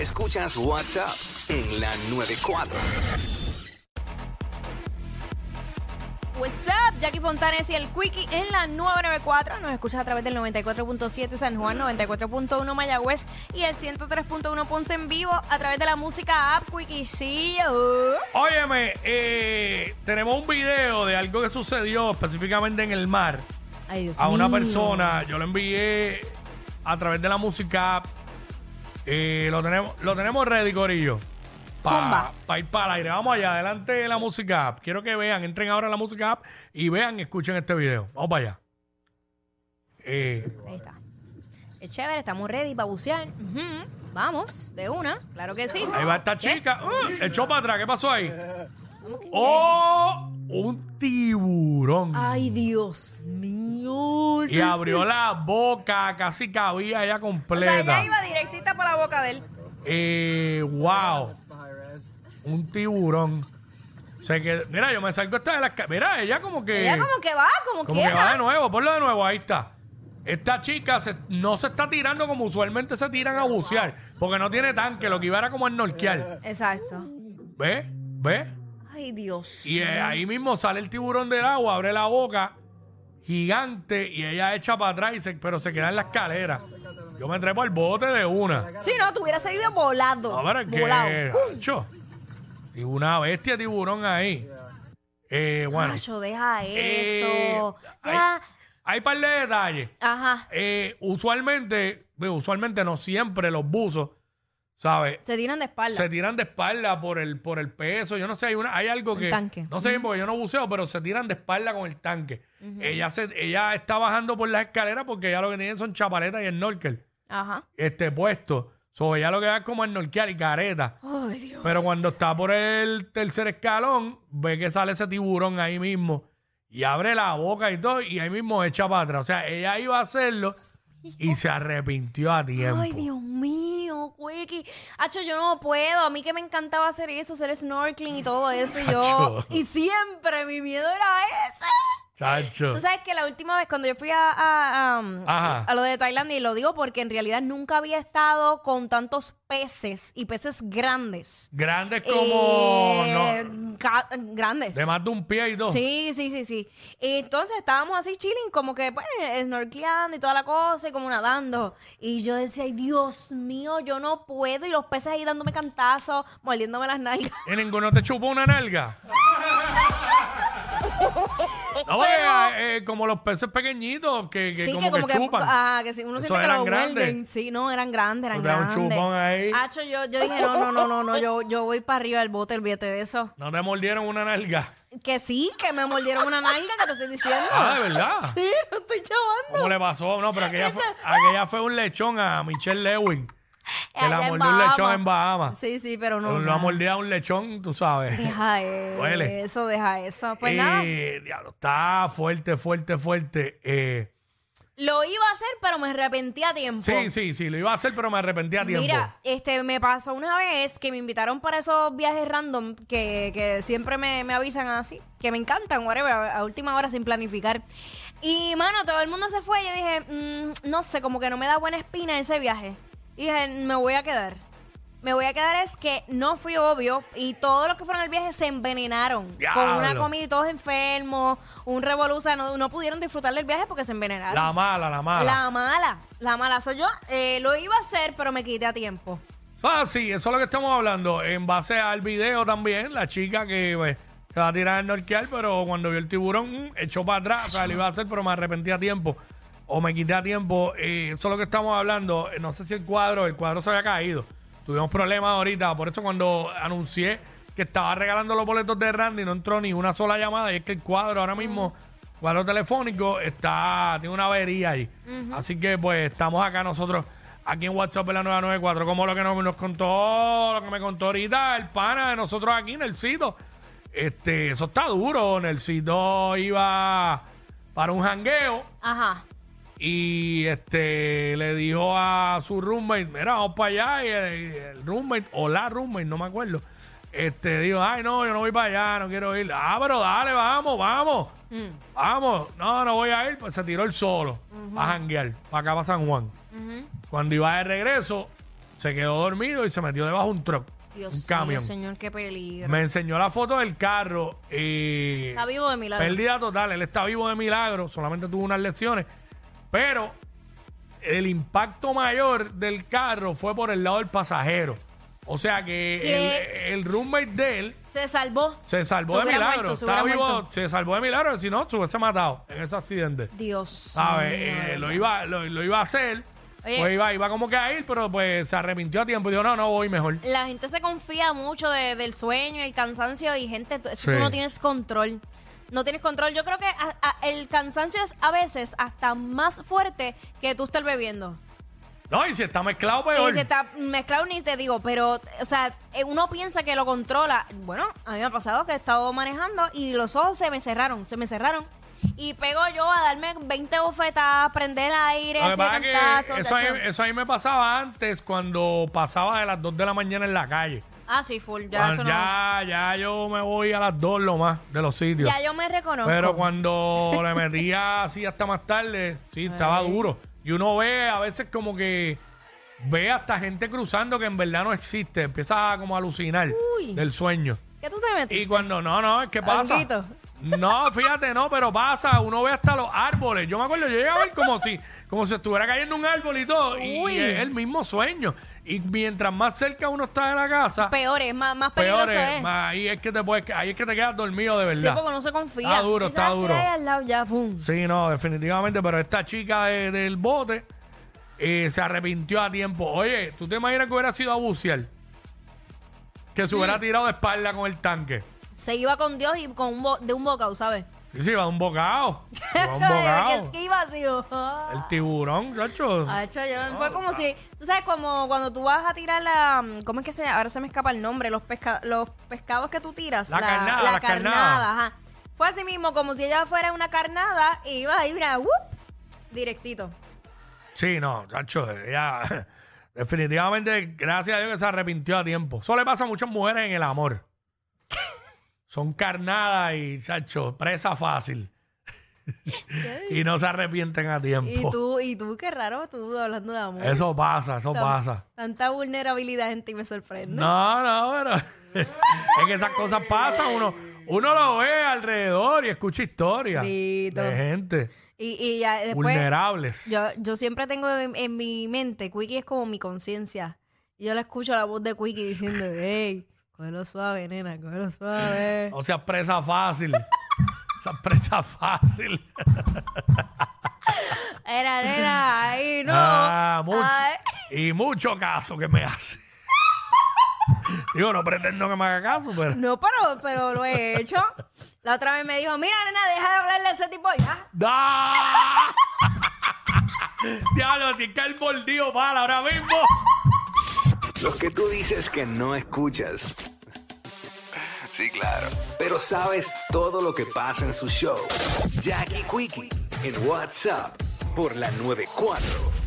Escuchas WhatsApp en la 94. What's up? Jackie Fontanes y el Quickie en la 994. Nos escuchas a través del 94.7 San Juan, 94.1 Mayagüez y el 103.1 Ponce en vivo a través de la música app Quickie. Sí, uh. Óyeme, eh, tenemos un video de algo que sucedió específicamente en el mar Ay, Dios a una mío. persona. Yo lo envié a través de la música. Eh, lo tenemos, lo tenemos ready, Corillo. Zumba. Para ir para el aire. Vamos allá, adelante de la música app. Quiero que vean, entren ahora a la música app y vean y escuchen este video. Vamos para allá. Eh, Ahí está. Es chévere, estamos ready para bucear. Ujú. Vamos, de una, claro que sí. ahí va esta chica. Uh, echó para atrás. ¿Qué pasó ahí? ¡Oh! Un tiburón. Ay, Dios mío. Y abrió la boca, casi cabía O completa. sea, ella iba directita para la boca de él. Eh, wow. Un tiburón. Se quedó- mira, yo me salgo esta de las... ca- Mira, ella como que... Ella como que va, como, como que quiera. va de nuevo. Ponlo de nuevo, ahí está. Esta chica se- no se está tirando como usualmente se tiran a bucear. Porque no tiene tanque. Lo que iba era como a snorkear. Exacto. ¿Ves? ¿Ves? Ay, Dios. Y eh, ahí mismo sale el tiburón del agua, abre la boca, gigante, y ella echa para atrás, y se- pero se queda en la escalera. Yo me trepo al bote de una. Si no, tú hubieras seguido volando. A ver qué. volado. Y una bestia tiburón ahí. Eh, bueno. Nacho, deja eh, eso. hay, Deja- hay par de detalles. Ajá. Eh, usualmente, usualmente no siempre los buzos, ¿sabes? Se tiran de espalda. Se tiran de espalda por el, por el peso. Yo no sé, hay, una, hay algo El que. tanque. No sé bien porque yo no buceo, pero se tiran de espalda con el tanque. ella, se, ella está bajando por las escaleras porque ella lo que tiene son chapaletas y el snorkel Ajá. este puesto. So, ella lo que va es como snorkear y careta. Ay, Dios. Pero cuando está por el tercer escalón, ve que sale ese tiburón ahí mismo y abre la boca y todo, y ahí mismo echa para atrás. O sea, ella iba a hacerlo y se arrepintió a tiempo. Ay, Dios mío, Quickie. Hacho, yo no puedo. A mí que me encantaba hacer eso, hacer snorkeling y todo eso. Y yo. Y siempre mi miedo era ese. Chacho. Tú sabes que la última vez cuando yo fui a, a, a- Ajá. a lo de Tailandia, y lo digo porque en realidad nunca había estado con tantos peces y peces grandes. Grandes como. Eh, no, grandes. de más de un pie y todo. Sí, sí, sí, sí. Y entonces estábamos así chilling, como que pues snorkeando y toda la cosa y como nadando. Y yo decía, ay Dios mío, yo no puedo. Y los peces ahí dándome cantazos, mordiéndome las nalgas. ¿Y ninguno te chupó una nalga? No, porque, eh, como los peces pequeñitos que, que sí, como que, chupan. ah, que sí, uno Esos siente que eran lo grandes. muerden. Sí, no, eran grandes, eran Te da un grandes. chupón ahí. Hacho, yo, yo dije, no, no, no, no, no, yo, yo voy para arriba del bote, olvídate de eso. ¿No te mordieron una nalga? Que sí, que me mordieron una nalga, que te estoy diciendo. Ah, ¿de verdad? Sí, lo estoy chavando. ¿Cómo le pasó? No, pero aquella fue, aquella fue un lechón a Michelle Lewin. Que la Allá en mordió un lechón en Bahamas. Sí, sí, pero no. Lo ha nada. mordido a un lechón, tú sabes. Deja Duele. eso, deja eso. Pues nada, Eh, diablo, está fuerte, fuerte, fuerte. Eh, lo iba a hacer, pero me arrepentí a tiempo. sí, sí, sí, lo iba a hacer, pero me arrepentí a tiempo. Mira, este, me pasó una vez que me invitaron para esos viajes random que, que siempre me, me avisan así, que me encantan, whatever, a, a última hora sin planificar. Y, mano, todo el mundo se fue y yo dije, mm, no sé, como que no me da buena espina ese viaje. Y dije, me voy a quedar. Me voy a quedar es que no fui obvio y todos los que fueron al viaje se envenenaron con una Diablo. comida y todos enfermos, un revoluza, no, no pudieron disfrutar del viaje porque se envenenaron. La mala, la mala. La mala, la mala soy yo. Eh, lo iba a hacer, pero me quité a tiempo. Ah, sí, eso es lo que estamos hablando. En base al video también, la chica que pues, se va a tirar el norqueal, pero cuando vio el tiburón, mm, echó para atrás. O sea, lo iba a hacer, pero me arrepentí a tiempo. O me quité a tiempo. Eh, eso es lo que estamos hablando. Eh, No sé si el cuadro, el cuadro se había caído. Tuvimos problemas ahorita. Por eso cuando anuncié que estaba regalando los boletos de Randy, no entró ni una sola llamada. Y es que el cuadro ahora mismo, cuadro telefónico, está, tiene una avería ahí. Así que pues estamos acá nosotros aquí en WhatsApp en la 994, como lo que nos, nos contó, lo que me contó ahorita el pana de nosotros aquí, Nelsito. Este, eso está duro. Nelsito iba para un jangueo Ajá. Y este le dijo a su roommate, mira, vamos para allá. Y el, el roommate, o la roommate, no me acuerdo. Este dijo, ay no, yo no voy para allá, no quiero ir. Ah, pero dale, vamos, vamos. Vamos. No, no voy a ir. Pues se tiró el solo a janguear, para acá para San Juan. Cuando iba de regreso, se quedó dormido y se metió debajo de un truck, Dios un camión. mío, señor, qué peligro. Me enseñó la foto del carro y Está vivo de milagro. pérdida total. Él está vivo de milagro, solamente tuvo unas lesiones, pero el impacto mayor del carro fue por el lado del pasajero. O sea que el, el roommate de él Se salvó. se salvó Se de hubiera milagro. muerto, se Estaba hubiera vivo, muerto. se salvó de milagro, si no, se hubiese matado en ese accidente. Dios ¿Sabes? mío, Eh, de lo, verdad. iba, lo, lo iba a hacer. Oye. Pues iba, iba como que a ir, pero pues se arrepintió a tiempo y dijo, no, no voy mejor. La gente se confía mucho de- del sueño, el cansancio y gente, tú, Sí. tú no tienes control. No tienes control. Yo creo que a- a- el cansancio es a veces hasta más fuerte que tú estar bebiendo. No, y si está mezclado, peor. Y se está mezclado ni te digo, pero, o sea, eh, uno piensa que lo controla. Bueno, a mí me ha pasado que he estado manejando y los ojos se me cerraron, se me cerraron. Y pego yo a darme 20 bofetadas, prender aire, Lo que así pasa es que cantazos. eso, a mí, eso a mí me pasaba antes cuando pasaba de las 2 de la mañana en la calle. Ah, sí, full, ya Cuando eso no. ya, ya yo me voy a las 2 lo más de los sitios. Ya yo me reconozco. Pero cuando le metía así hasta más tarde, sí, estaba duro. Y uno ve a veces como que ve hasta gente cruzando que en verdad no existe. Empieza como a alucinar Uy. del sueño. ¿Qué tú te metiste? Y cuando, no, no, es que pasa. No, fíjate, no, pero pasa, uno ve hasta los árboles. Yo me acuerdo, yo llegué a ver como si, como si estuviera cayendo un árbol y todo. Y, Uy. y es el mismo sueño. Y mientras más cerca uno está de la casa, Peor es, más, más peor peligroso es. es. Más ahí es que te puedes, ahí es que te quedas dormido de Sí, verdad. porque uno se confía. Está duro, está sabes que duro. hay al lado ya, pum. Sí, no, definitivamente, pero esta chica de- del bote eh, se arrepintió a tiempo. Oye, ¿tú te imaginas que hubiera sido a bucear? Que se hubiera tirado de espalda con el tanque. Se iba con Dios y con un bo- de un bocado, ¿sabes? Sí, sí, va un bocado. Va un bocado. que así. oh. El tiburón, chacho. Hacho, yo- fue como si, tú sabes, como cuando tú vas a tirar la, ¿cómo es que se llama? Ahora se me escapa el nombre, los, pesca, los pescados que tú tiras. La carnada, La carnada. ajá. Fue así mismo, como si ella fuera una carnada y iba ahí, mira, ¡wup! directito. Sí, no, chacho, ella definitivamente, gracias a Dios que se arrepintió a tiempo. Eso le pasa a muchas mujeres en el amor. Son carnadas y, chacho, presa fácil. y no se arrepienten a tiempo. Y tú, y tú, qué raro, tú hablando de amor. Eso pasa, eso Tan- pasa. Tanta vulnerabilidad en ti me sorprende. No, no, pero es que esas cosas pasan. Uno, uno lo ve alrededor y escucha historias de gente Y, y ya después, vulnerables. yo, yo siempre tengo en, en mi mente, Quickie es como mi conciencia. Yo le escucho la voz de Quickie diciendo, hey, cógelo suave, nena, cógelo suave. O sea, presa fácil. Esa presa fácil. Era, nena, ay, no. Ah, mucho. Y mucho caso que me hace. Digo, no pretendo que me haga caso, pero. No, pero, pero lo he hecho. La otra vez me dijo, mira, nena, deja de hablarle a ese tipo ya. ¡Da! Diablo, tienes que el bordillo para ahora mismo. Los que tú dices que no escuchas. Sí, claro. Pero sabes todo lo que pasa en su show. Jackie Quickie en WhatsApp por la 94.